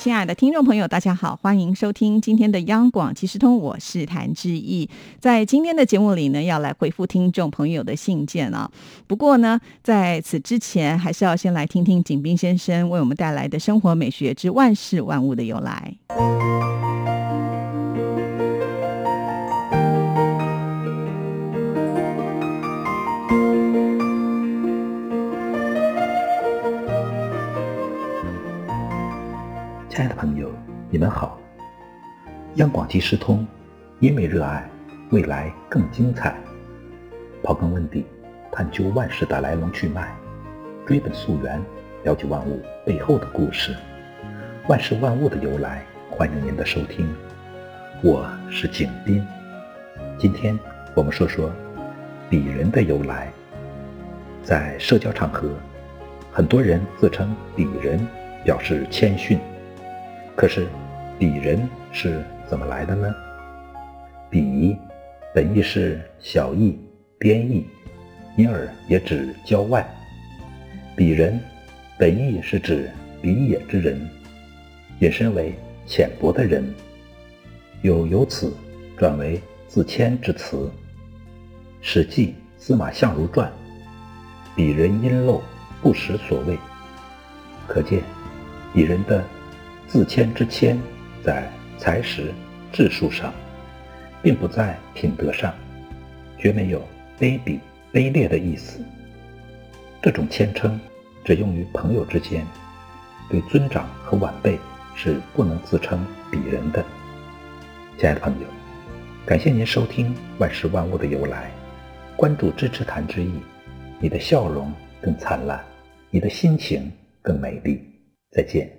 亲爱的听众朋友，大家好，欢迎收听今天的央广即时通，我是谭志毅。在今天的节目里呢，要来回复听众朋友的信件啊。不过呢，在此之前，还是要先来听听景斌先生为我们带来的生活美学之万事万物的由来。们好！央广即时通，因为热爱，未来更精彩。刨根问底，探究万事的来龙去脉，追本溯源，了解万物背后的故事。万事万物的由来，欢迎您的收听。我是景斌，今天我们说说鄙人的由来。在社交场合，很多人自称鄙人，表示谦逊。可是，鄙人是怎么来的呢？鄙本意是小义、边义，因而也指郊外。鄙人本意是指鄙野之人，引申为浅薄的人，又由此转为自谦之词。《史记·司马相如传》：“鄙人阴陋，不识所谓。”可见，鄙人的。自谦之谦，在才识、智术上，并不在品德上，绝没有卑鄙、卑劣的意思。这种谦称只用于朋友之间，对尊长和晚辈是不能自称鄙人的。亲爱的朋友，感谢您收听《万事万物的由来》，关注支持谈之意，你的笑容更灿烂，你的心情更美丽。再见。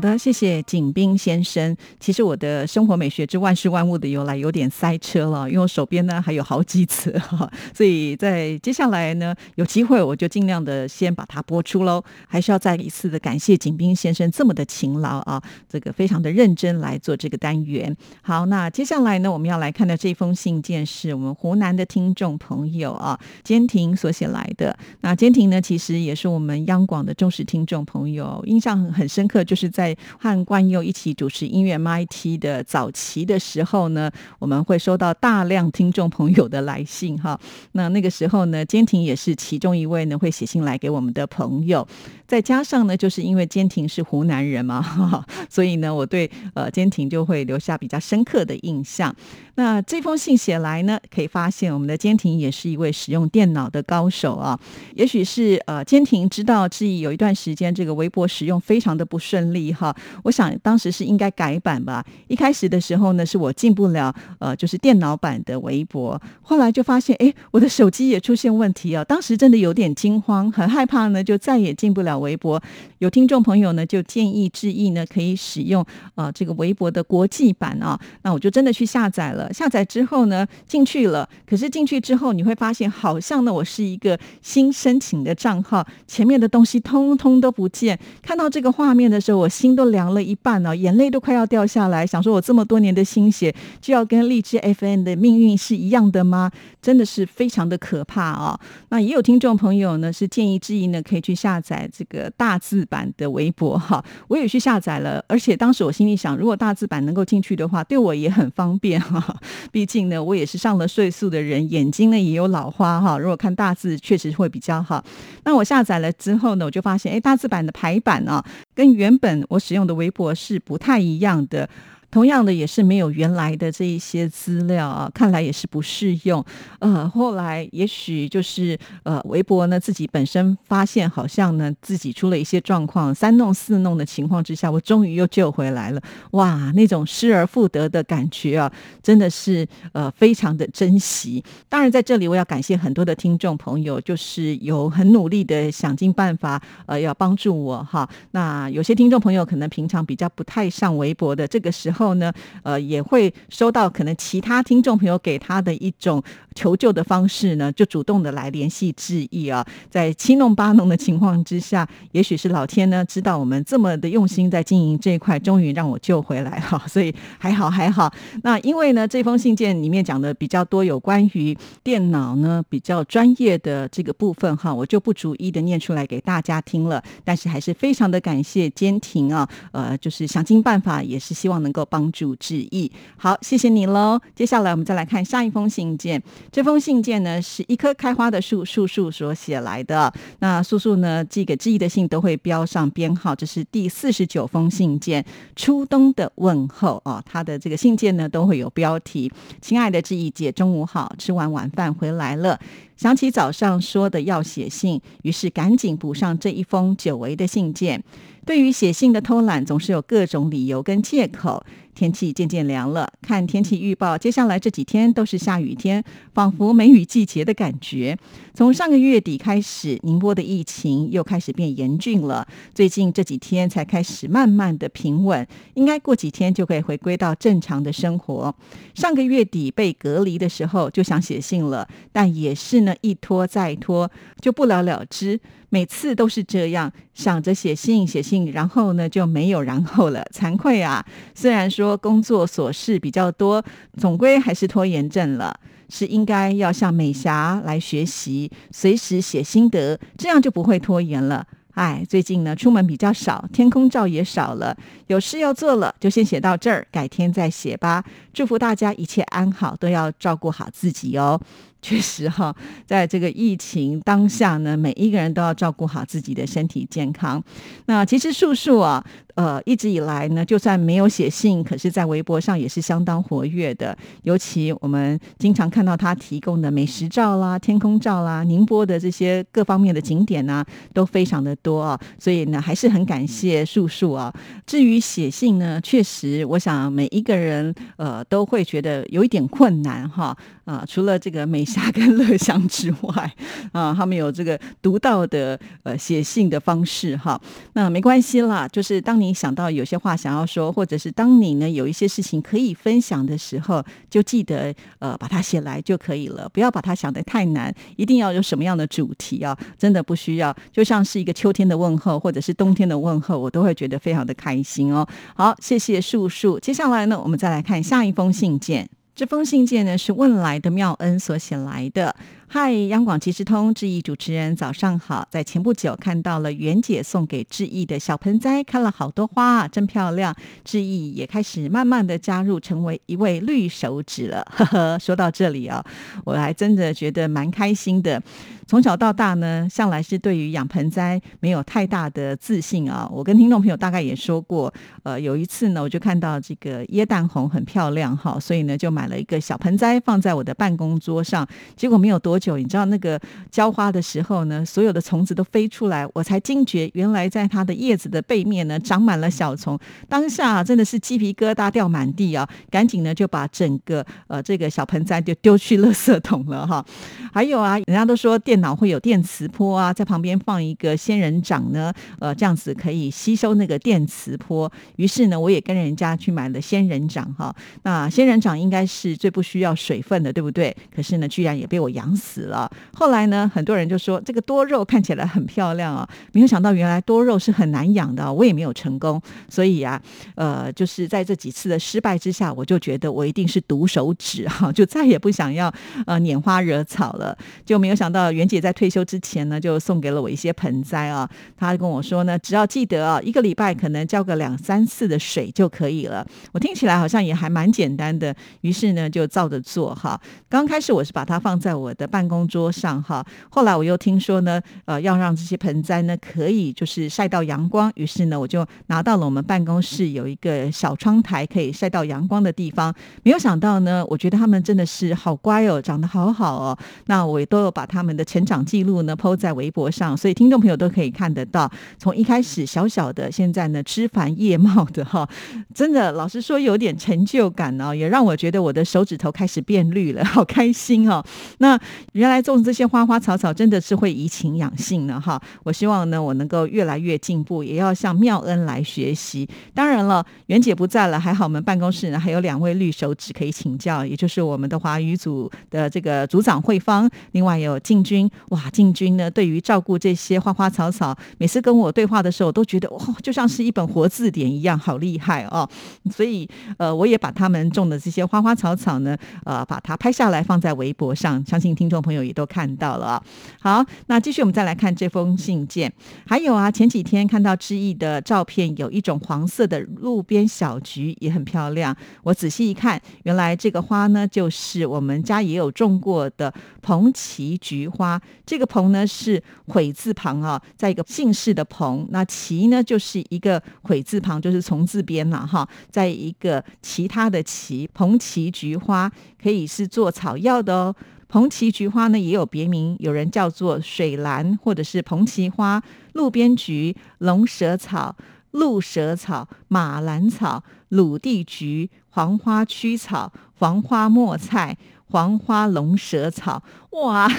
好的，谢谢景斌先生。其实我的生活美学之万事万物的由来有点塞车了，因为我手边呢还有好几次哈，所以在接下来呢有机会我就尽量的先把它播出喽。还是要再一次的感谢景斌先生这么的勤劳啊，这个非常的认真来做这个单元。好，那接下来呢我们要来看的这封信件是我们湖南的听众朋友啊坚婷所写来的。那坚婷呢其实也是我们央广的忠实听众朋友，印象很深刻，就是在。和冠佑一起主持音乐 MIT 的早期的时候呢，我们会收到大量听众朋友的来信哈。那那个时候呢，坚婷也是其中一位呢，会写信来给我们的朋友。再加上呢，就是因为坚婷是湖南人嘛，哈 哈所以呢，我对呃坚婷就会留下比较深刻的印象。那这封信写来呢，可以发现我们的坚婷也是一位使用电脑的高手啊。也许是呃坚婷知道志毅有一段时间这个微博使用非常的不顺利哈，我想当时是应该改版吧。一开始的时候呢，是我进不了呃就是电脑版的微博，后来就发现哎我的手机也出现问题啊，当时真的有点惊慌，很害怕呢，就再也进不了微博。有听众朋友呢就建议志毅呢可以使用呃这个微博的国际版啊，那我就真的去下载了。下载之后呢，进去了。可是进去之后，你会发现，好像呢，我是一个新申请的账号，前面的东西通通都不见。看到这个画面的时候，我心都凉了一半了，眼泪都快要掉下来。想说，我这么多年的心血，就要跟荔枝 FN 的命运是一样的吗？真的是非常的可怕啊！那也有听众朋友呢，是建议之一呢，可以去下载这个大字版的微博哈。我也去下载了，而且当时我心里想，如果大字版能够进去的话，对我也很方便哈。毕竟呢，我也是上了岁数的人，眼睛呢也有老花哈。如果看大字，确实会比较好。那我下载了之后呢，我就发现，哎，大字版的排版啊，跟原本我使用的微博是不太一样的。同样的也是没有原来的这一些资料啊，看来也是不适用。呃，后来也许就是呃，微博呢自己本身发现好像呢自己出了一些状况，三弄四弄的情况之下，我终于又救回来了。哇，那种失而复得的感觉啊，真的是呃非常的珍惜。当然在这里我要感谢很多的听众朋友，就是有很努力的想尽办法呃要帮助我哈。那有些听众朋友可能平常比较不太上微博的，这个时候后呢，呃也会收到可能其他听众朋友给他的一种求救的方式呢，就主动的来联系致意啊。在七弄八弄的情况之下，也许是老天呢知道我们这么的用心在经营这一块，终于让我救回来了，所以还好还好。那因为呢，这封信件里面讲的比较多有关于电脑呢比较专业的这个部分哈，我就不逐一的念出来给大家听了。但是还是非常的感谢坚婷啊，呃，就是想尽办法，也是希望能够帮助致意。好，谢谢你喽。接下来我们再来看下一封信件，这封信件呢是一棵开花的树树树所写来的。那树树呢寄给致意的信都会标上编号，这是第四十九封信件，初冬的问候哦。他的这个信件呢都会有标题，亲爱的致意姐，中午好，吃完晚饭回来了。想起早上说的要写信，于是赶紧补上这一封久违的信件。对于写信的偷懒，总是有各种理由跟借口。天气渐渐凉了，看天气预报，接下来这几天都是下雨天，仿佛梅雨季节的感觉。从上个月底开始，宁波的疫情又开始变严峻了。最近这几天才开始慢慢的平稳，应该过几天就可以回归到正常的生活。上个月底被隔离的时候就想写信了，但也是呢一拖再拖，就不了了之。每次都是这样，想着写信写信，然后呢就没有然后了，惭愧啊！虽然说工作琐事比较多，总归还是拖延症了，是应该要向美霞来学习，随时写心得，这样就不会拖延了。哎，最近呢出门比较少，天空照也少了，有事要做了，就先写到这儿，改天再写吧。祝福大家一切安好，都要照顾好自己哦。确实哈，在这个疫情当下呢，每一个人都要照顾好自己的身体健康。那其实素素啊，呃，一直以来呢，就算没有写信，可是在微博上也是相当活跃的。尤其我们经常看到他提供的美食照啦、天空照啦、宁波的这些各方面的景点呢，都非常的多啊。所以呢，还是很感谢素素啊。至于写信呢，确实，我想每一个人呃都会觉得有一点困难哈。啊，除了这个美霞跟乐香之外，啊，他们有这个独到的呃写信的方式哈。那没关系啦，就是当你想到有些话想要说，或者是当你呢有一些事情可以分享的时候，就记得呃把它写来就可以了，不要把它想得太难，一定要有什么样的主题啊？真的不需要，就像是一个秋天的问候，或者是冬天的问候，我都会觉得非常的开心哦。好，谢谢树树。接下来呢，我们再来看下一封信件。这封信件呢是问来的妙恩所写来的。嗨，央广即时通志毅主持人，早上好。在前不久看到了袁姐送给志毅的小盆栽，开了好多花，真漂亮。志毅也开始慢慢的加入，成为一位绿手指了。呵呵，说到这里啊，我还真的觉得蛮开心的。从小到大呢，向来是对于养盆栽没有太大的自信啊。我跟听众朋友大概也说过，呃，有一次呢，我就看到这个椰蛋红很漂亮哈，所以呢就买了一个小盆栽放在我的办公桌上，结果没有多。久，你知道那个浇花的时候呢，所有的虫子都飞出来，我才惊觉原来在它的叶子的背面呢长满了小虫。当下真的是鸡皮疙瘩掉满地啊！赶紧呢就把整个呃这个小盆栽就丢去垃圾桶了哈。还有啊，人家都说电脑会有电磁波啊，在旁边放一个仙人掌呢，呃这样子可以吸收那个电磁波。于是呢，我也跟人家去买了仙人掌哈。那仙人掌应该是最不需要水分的，对不对？可是呢，居然也被我养死。死了。后来呢，很多人就说这个多肉看起来很漂亮啊，没有想到原来多肉是很难养的。我也没有成功，所以啊，呃，就是在这几次的失败之下，我就觉得我一定是毒手指哈，就再也不想要呃拈花惹草了。就没有想到袁姐在退休之前呢，就送给了我一些盆栽啊。她跟我说呢，只要记得啊，一个礼拜可能浇个两三次的水就可以了。我听起来好像也还蛮简单的，于是呢就照着做哈。刚开始我是把它放在我的办办公桌上哈。后来我又听说呢，呃，要让这些盆栽呢可以就是晒到阳光，于是呢我就拿到了我们办公室有一个小窗台可以晒到阳光的地方。没有想到呢，我觉得他们真的是好乖哦，长得好好哦。那我也都有把他们的成长记录呢抛在微博上，所以听众朋友都可以看得到，从一开始小小的，现在呢枝繁叶茂的哈，真的老实说有点成就感哦，也让我觉得我的手指头开始变绿了，好开心哦。那原来种这些花花草草真的是会怡情养性呢哈。我希望呢我能够越来越进步，也要向妙恩来学习。当然了，袁姐不在了，还好我们办公室呢还有两位绿手指可以请教，也就是我们的华语组的这个组长慧芳，另外有静君。哇，静君呢对于照顾这些花花草草，每次跟我对话的时候，都觉得哇，就像是一本活字典一样，好厉害哦。所以呃，我也把他们种的这些花花草草呢，呃，把它拍下来放在微博上，相信听众朋友也都看到了。好，那继续我们再来看这封信件。还有啊，前几天看到知意的照片，有一种黄色的路边小菊，也很漂亮。我仔细一看，原来这个花呢，就是我们家也有种过的蓬奇菊花。这个蓬呢是悔字旁啊，在一个姓氏的蓬。那奇呢就是一个悔字旁，就是从字边了哈，在一个其他的奇。蓬奇菊花可以是做草药的哦。蓬奇菊花呢也有别名，有人叫做水兰，或者是蓬奇花、路边菊、龙舌草、鹿舌草、马兰草、鲁地菊、黄花曲草、黄花墨菜、黄花龙舌草。哇，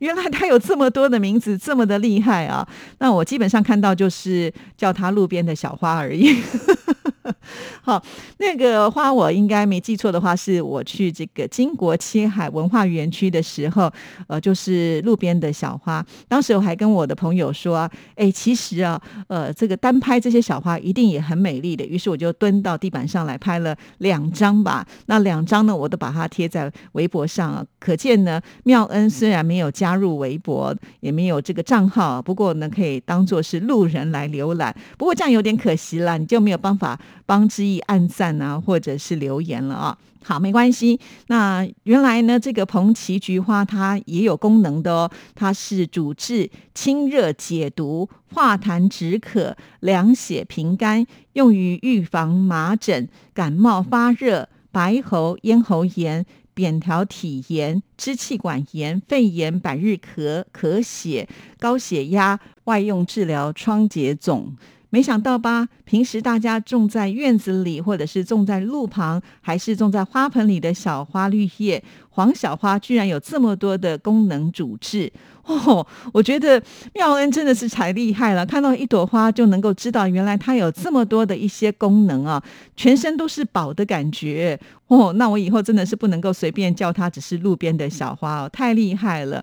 原来它有这么多的名字，这么的厉害啊！那我基本上看到就是叫它路边的小花而已。好，那个花我应该没记错的话，是我去这个金国七海文化园区的时候，呃，就是路边的小花。当时我还跟我的朋友说，哎，其实啊，呃，这个单拍这些小花一定也很美丽的。于是我就蹲到地板上来拍了两张吧。那两张呢，我都把它贴在微博上啊。可见呢，妙恩虽然没有加入微博，也没有这个账号，不过呢，可以当做是路人来浏览。不过这样有点可惜了，你就没有办法。帮之意按赞啊，或者是留言了啊。好，没关系。那原来呢，这个蓬奇菊花它也有功能的哦。它是主治清热解毒、化痰止渴、凉血平肝，用于预防麻疹、感冒发热、白喉、咽喉炎、扁桃体炎、支气管炎、肺炎、百日咳、咳血、高血压，外用治疗疮结肿。没想到吧？平时大家种在院子里，或者是种在路旁，还是种在花盆里的小花绿叶，黄小花居然有这么多的功能主治哦！我觉得妙恩真的是才厉害了，看到一朵花就能够知道原来它有这么多的一些功能啊，全身都是宝的感觉哦！那我以后真的是不能够随便叫它只是路边的小花哦，太厉害了。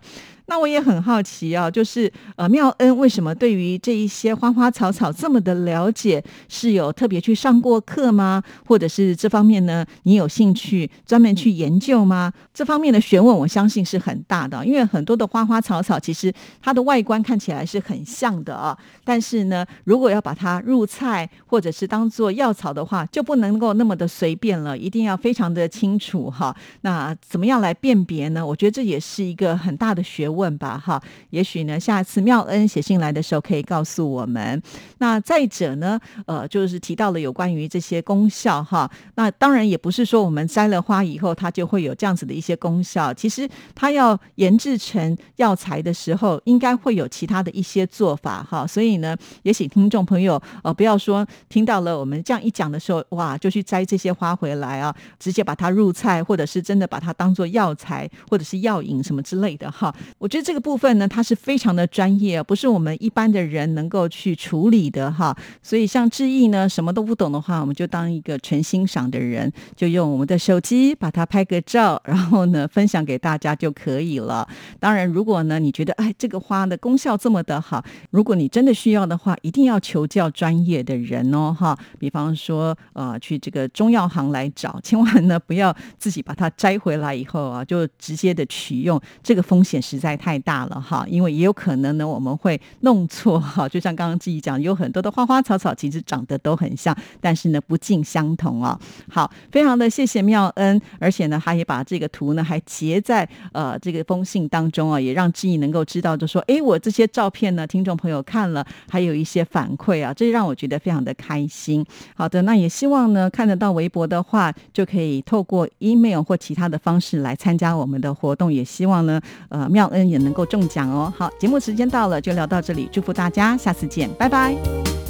那我也很好奇啊，就是呃，妙恩为什么对于这一些花花草草这么的了解？是有特别去上过课吗？或者是这方面呢？你有兴趣专门去研究吗？这方面的学问，我相信是很大的，因为很多的花花草草其实它的外观看起来是很像的啊，但是呢，如果要把它入菜或者是当做药草的话，就不能够那么的随便了，一定要非常的清楚哈。那怎么样来辨别呢？我觉得这也是一个很大的学问。吧，哈，也许呢，下次妙恩写信来的时候可以告诉我们。那再者呢，呃，就是提到了有关于这些功效，哈，那当然也不是说我们摘了花以后它就会有这样子的一些功效。其实它要研制成药材的时候，应该会有其他的一些做法，哈。所以呢，也请听众朋友呃，不要说听到了我们这样一讲的时候，哇，就去摘这些花回来啊，直接把它入菜，或者是真的把它当做药材或者是药引什么之类的，哈。我觉得这个部分呢，它是非常的专业，不是我们一般的人能够去处理的哈。所以像志毅呢，什么都不懂的话，我们就当一个纯欣赏的人，就用我们的手机把它拍个照，然后呢分享给大家就可以了。当然，如果呢你觉得哎这个花的功效这么的好，如果你真的需要的话，一定要求教专业的人哦哈。比方说呃去这个中药行来找，千万呢不要自己把它摘回来以后啊就直接的取用，这个风险实在。太大了哈，因为也有可能呢我们会弄错哈。就像刚刚志毅讲，有很多的花花草草其实长得都很像，但是呢不尽相同啊。好，非常的谢谢妙恩，而且呢他也把这个图呢还截在呃这个封信当中啊，也让志毅能够知道，就说哎我这些照片呢，听众朋友看了还有一些反馈啊，这让我觉得非常的开心。好的，那也希望呢看得到微博的话，就可以可以透过 email 或其他的方式来参加我们的活动，也希望呢呃妙恩也能够中奖哦。好，节目时间到了，就聊到这里，祝福大家，下次见，拜拜。